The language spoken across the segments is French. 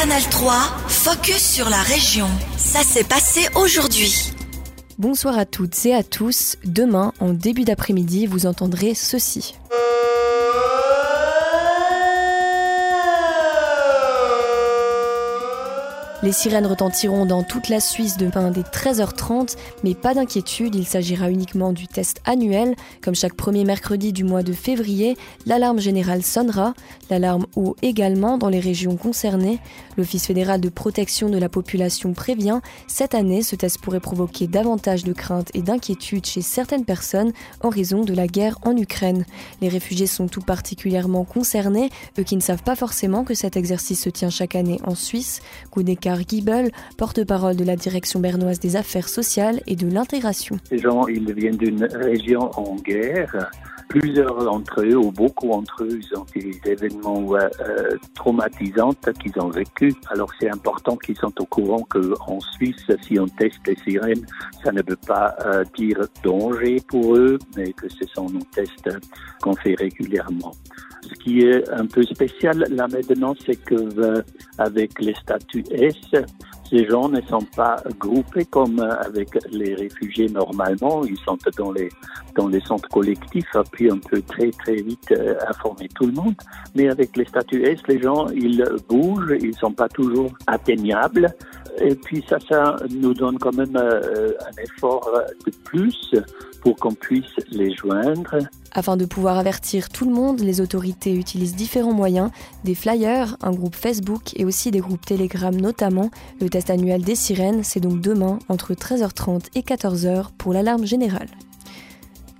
Canal 3, focus sur la région. Ça s'est passé aujourd'hui. Bonsoir à toutes et à tous. Demain, en début d'après-midi, vous entendrez ceci. Les sirènes retentiront dans toute la Suisse demain dès 13h30, mais pas d'inquiétude, il s'agira uniquement du test annuel. Comme chaque premier mercredi du mois de février, l'alarme générale sonnera, l'alarme haut également dans les régions concernées. L'Office fédéral de protection de la population prévient, cette année, ce test pourrait provoquer davantage de crainte et d'inquiétude chez certaines personnes en raison de la guerre en Ukraine. Les réfugiés sont tout particulièrement concernés, eux qui ne savent pas forcément que cet exercice se tient chaque année en Suisse. Car Giebel, porte-parole de la direction bernoise des affaires sociales et de l'intégration. Ces gens, ils viennent d'une région en guerre. Plusieurs d'entre eux, ou beaucoup d'entre eux, ils ont des événements euh, traumatisants qu'ils ont vécu. Alors c'est important qu'ils soient au courant qu'en Suisse, si on teste les sirènes, ça ne veut pas euh, dire danger pour eux, mais que ce sont nos tests qu'on fait régulièrement. Ce qui est un peu spécial là maintenant, c'est que euh, avec les statuts S, ces gens ne sont pas groupés comme avec les réfugiés normalement. Ils sont dans les dans les centres collectifs, puis on peut très très vite euh, informer tout le monde. Mais avec les statuts S, les gens ils bougent, ils sont pas toujours atteignables. Et puis ça, ça nous donne quand même euh, un effort de plus pour qu'on puisse les joindre. Afin de pouvoir avertir tout le monde, les autorités utilisent différents moyens, des flyers, un groupe Facebook et aussi des groupes Telegram notamment. Le test annuel des sirènes, c'est donc demain entre 13h30 et 14h pour l'alarme générale.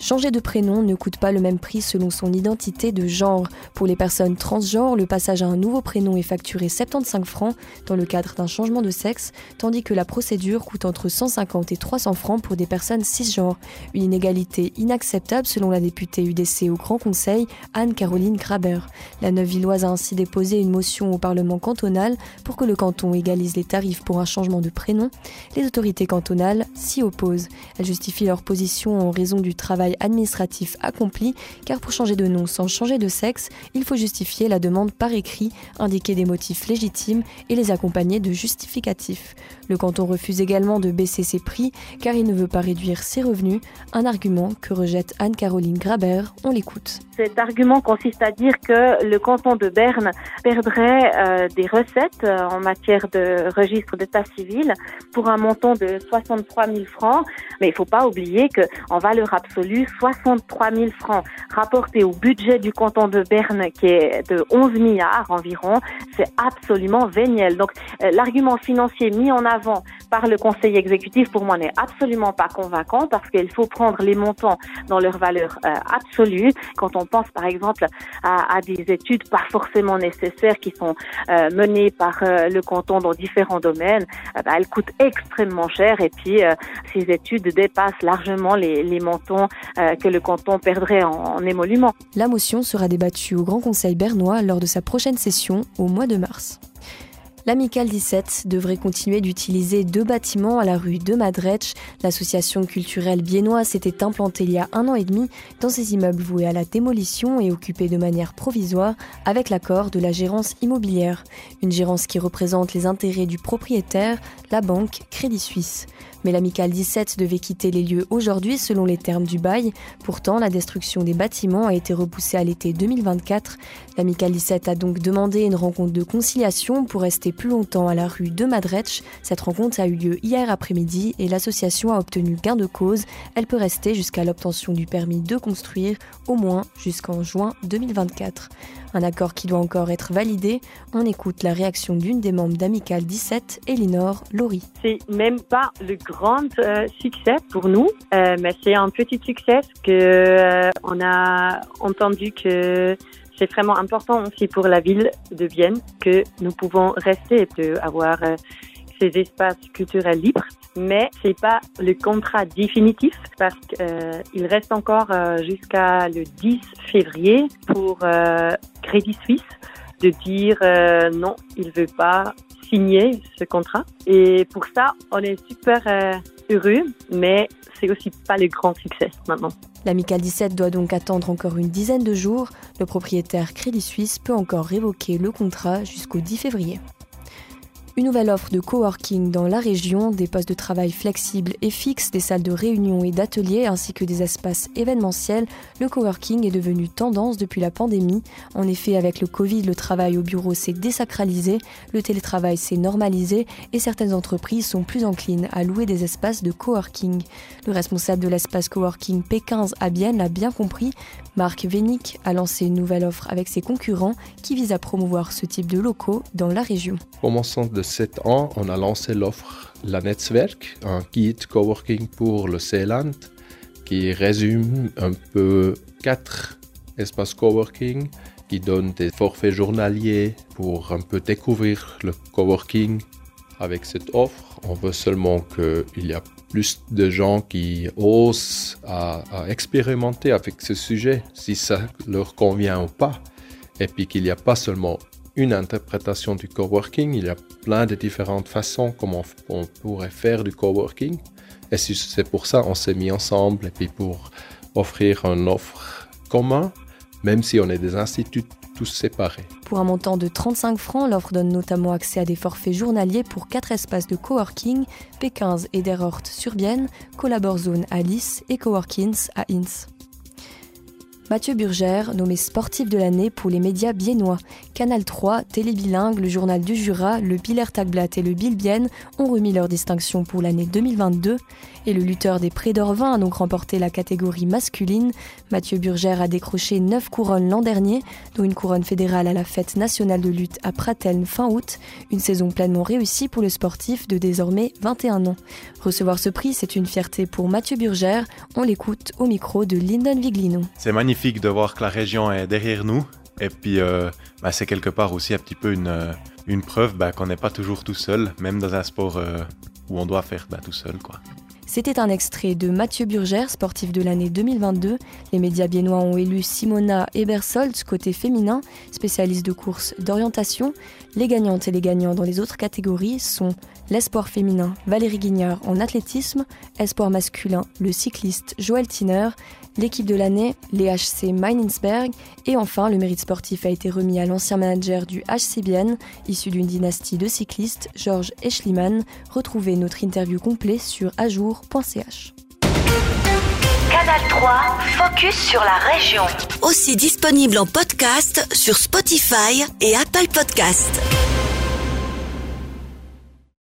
Changer de prénom ne coûte pas le même prix selon son identité de genre. Pour les personnes transgenres, le passage à un nouveau prénom est facturé 75 francs dans le cadre d'un changement de sexe, tandis que la procédure coûte entre 150 et 300 francs pour des personnes cisgenres. Une inégalité inacceptable selon la députée UDC au Grand Conseil, Anne-Caroline Graber. La Neuvilloise a ainsi déposé une motion au Parlement cantonal pour que le canton égalise les tarifs pour un changement de prénom. Les autorités cantonales s'y opposent. Elles justifient leur position en raison du travail administratif accompli, car pour changer de nom sans changer de sexe, il faut justifier la demande par écrit, indiquer des motifs légitimes et les accompagner de justificatifs. Le canton refuse également de baisser ses prix car il ne veut pas réduire ses revenus, un argument que rejette Anne-Caroline Graber. On l'écoute. Cet argument consiste à dire que le canton de Berne perdrait euh, des recettes euh, en matière de registre d'état civil pour un montant de 63 000 francs, mais il ne faut pas oublier qu'en valeur absolue, 63 000 francs rapportés au budget du canton de Berne qui est de 11 milliards environ, c'est absolument véniel. Donc euh, l'argument financier mis en avant par le conseil exécutif pour moi n'est absolument pas convaincant parce qu'il faut prendre les montants dans leur valeur euh, absolue. Quand on pense par exemple à, à, des études pas forcément nécessaires qui sont euh, menées par le canton dans différents domaines, bah, elles coûtent extrêmement cher et puis ces études dépassent largement les, les montants euh, que le canton perdrait en, émolument. La motion sera débattue au Grand Conseil bernois lors de sa prochaine session au mois de mars. L'Amicale 17 devrait continuer d'utiliser deux bâtiments à la rue de Madretsch. L'association culturelle biennoise s'était implantée il y a un an et demi dans ces immeubles voués à la démolition et occupés de manière provisoire avec l'accord de la gérance immobilière. Une gérance qui représente les intérêts du propriétaire, la banque Crédit Suisse. Mais l'Amicale 17 devait quitter les lieux aujourd'hui selon les termes du bail. Pourtant, la destruction des bâtiments a été repoussée à l'été 2024. L'Amicale 17 a donc demandé une rencontre de conciliation pour rester plus longtemps à la rue de Madretsch. Cette rencontre a eu lieu hier après-midi et l'association a obtenu gain de cause. Elle peut rester jusqu'à l'obtention du permis de construire, au moins jusqu'en juin 2024. Un accord qui doit encore être validé. On écoute la réaction d'une des membres d'Amical 17, Elinor Laurie. C'est même pas le grand euh, succès pour nous, euh, mais c'est un petit succès que euh, on a entendu que c'est vraiment important aussi pour la ville de Vienne que nous pouvons rester et avoir ces espaces culturels libres mais c'est pas le contrat définitif parce qu'il euh, reste encore euh, jusqu'à le 10 février pour euh, Crédit Suisse de dire non, il veut pas signer ce contrat. Et pour ça, on est super heureux, mais c'est aussi pas le grand succès maintenant. L'Amical 17 doit donc attendre encore une dizaine de jours. Le propriétaire Crédit Suisse peut encore révoquer le contrat jusqu'au 10 février. Une nouvelle offre de coworking dans la région, des postes de travail flexibles et fixes, des salles de réunion et d'ateliers ainsi que des espaces événementiels, le coworking est devenu tendance depuis la pandémie. En effet, avec le Covid, le travail au bureau s'est désacralisé, le télétravail s'est normalisé et certaines entreprises sont plus enclines à louer des espaces de coworking. Le responsable de l'espace coworking P15 à Bienne l'a bien compris. Marc Vénic a lancé une nouvelle offre avec ses concurrents qui vise à promouvoir ce type de locaux dans la région. 7 ans, on a lancé l'offre La Netzwerk, un guide coworking pour le Seeland qui résume un peu quatre espaces coworking qui donnent des forfaits journaliers pour un peu découvrir le coworking. Avec cette offre, on veut seulement qu'il y a plus de gens qui osent à expérimenter avec ce sujet, si ça leur convient ou pas. Et puis qu'il n'y a pas seulement une interprétation du coworking, il y a plein de différentes façons comment on pourrait faire du coworking. Et c'est pour ça qu'on s'est mis ensemble et puis pour offrir une offre commune, même si on est des instituts tous séparés. Pour un montant de 35 francs, l'offre donne notamment accès à des forfaits journaliers pour quatre espaces de coworking, P15 et Derhort sur Bienne, Collaborzone à Lys et Coworkings à Inns. Mathieu Burgère, nommé sportif de l'année pour les médias biennois. Canal 3, Télé Bilingue, le Journal du Jura, le Biller Tagblatt et le Bilbienne ont remis leur distinction pour l'année 2022. Et le lutteur des Prés d'Orvin a donc remporté la catégorie masculine. Mathieu Burgère a décroché 9 couronnes l'an dernier, dont une couronne fédérale à la fête nationale de lutte à Prateln fin août. Une saison pleinement réussie pour le sportif de désormais 21 ans. Recevoir ce prix, c'est une fierté pour Mathieu Burgère. On l'écoute au micro de Lyndon Viglino. C'est magnifique de voir que la région est derrière nous. Et puis, euh, bah, c'est quelque part aussi un petit peu une, euh, une preuve bah, qu'on n'est pas toujours tout seul, même dans un sport euh, où on doit faire bah, tout seul. quoi. C'était un extrait de Mathieu Burgère, sportif de l'année 2022. Les médias biennois ont élu Simona Ebersold, côté féminin, spécialiste de course d'orientation. Les gagnantes et les gagnants dans les autres catégories sont l'espoir féminin Valérie Guignard en athlétisme, espoir masculin le cycliste Joël Tiner, l'équipe de l'année les HC Meiningsberg et enfin le mérite sportif a été remis à l'ancien manager du HC Bienne, issu d'une dynastie de cyclistes, Georges Eschliman. Retrouvez notre interview complet sur ajour.ch. Canal 3, focus sur la région. Aussi disponible en podcast sur Spotify et Apple Podcast.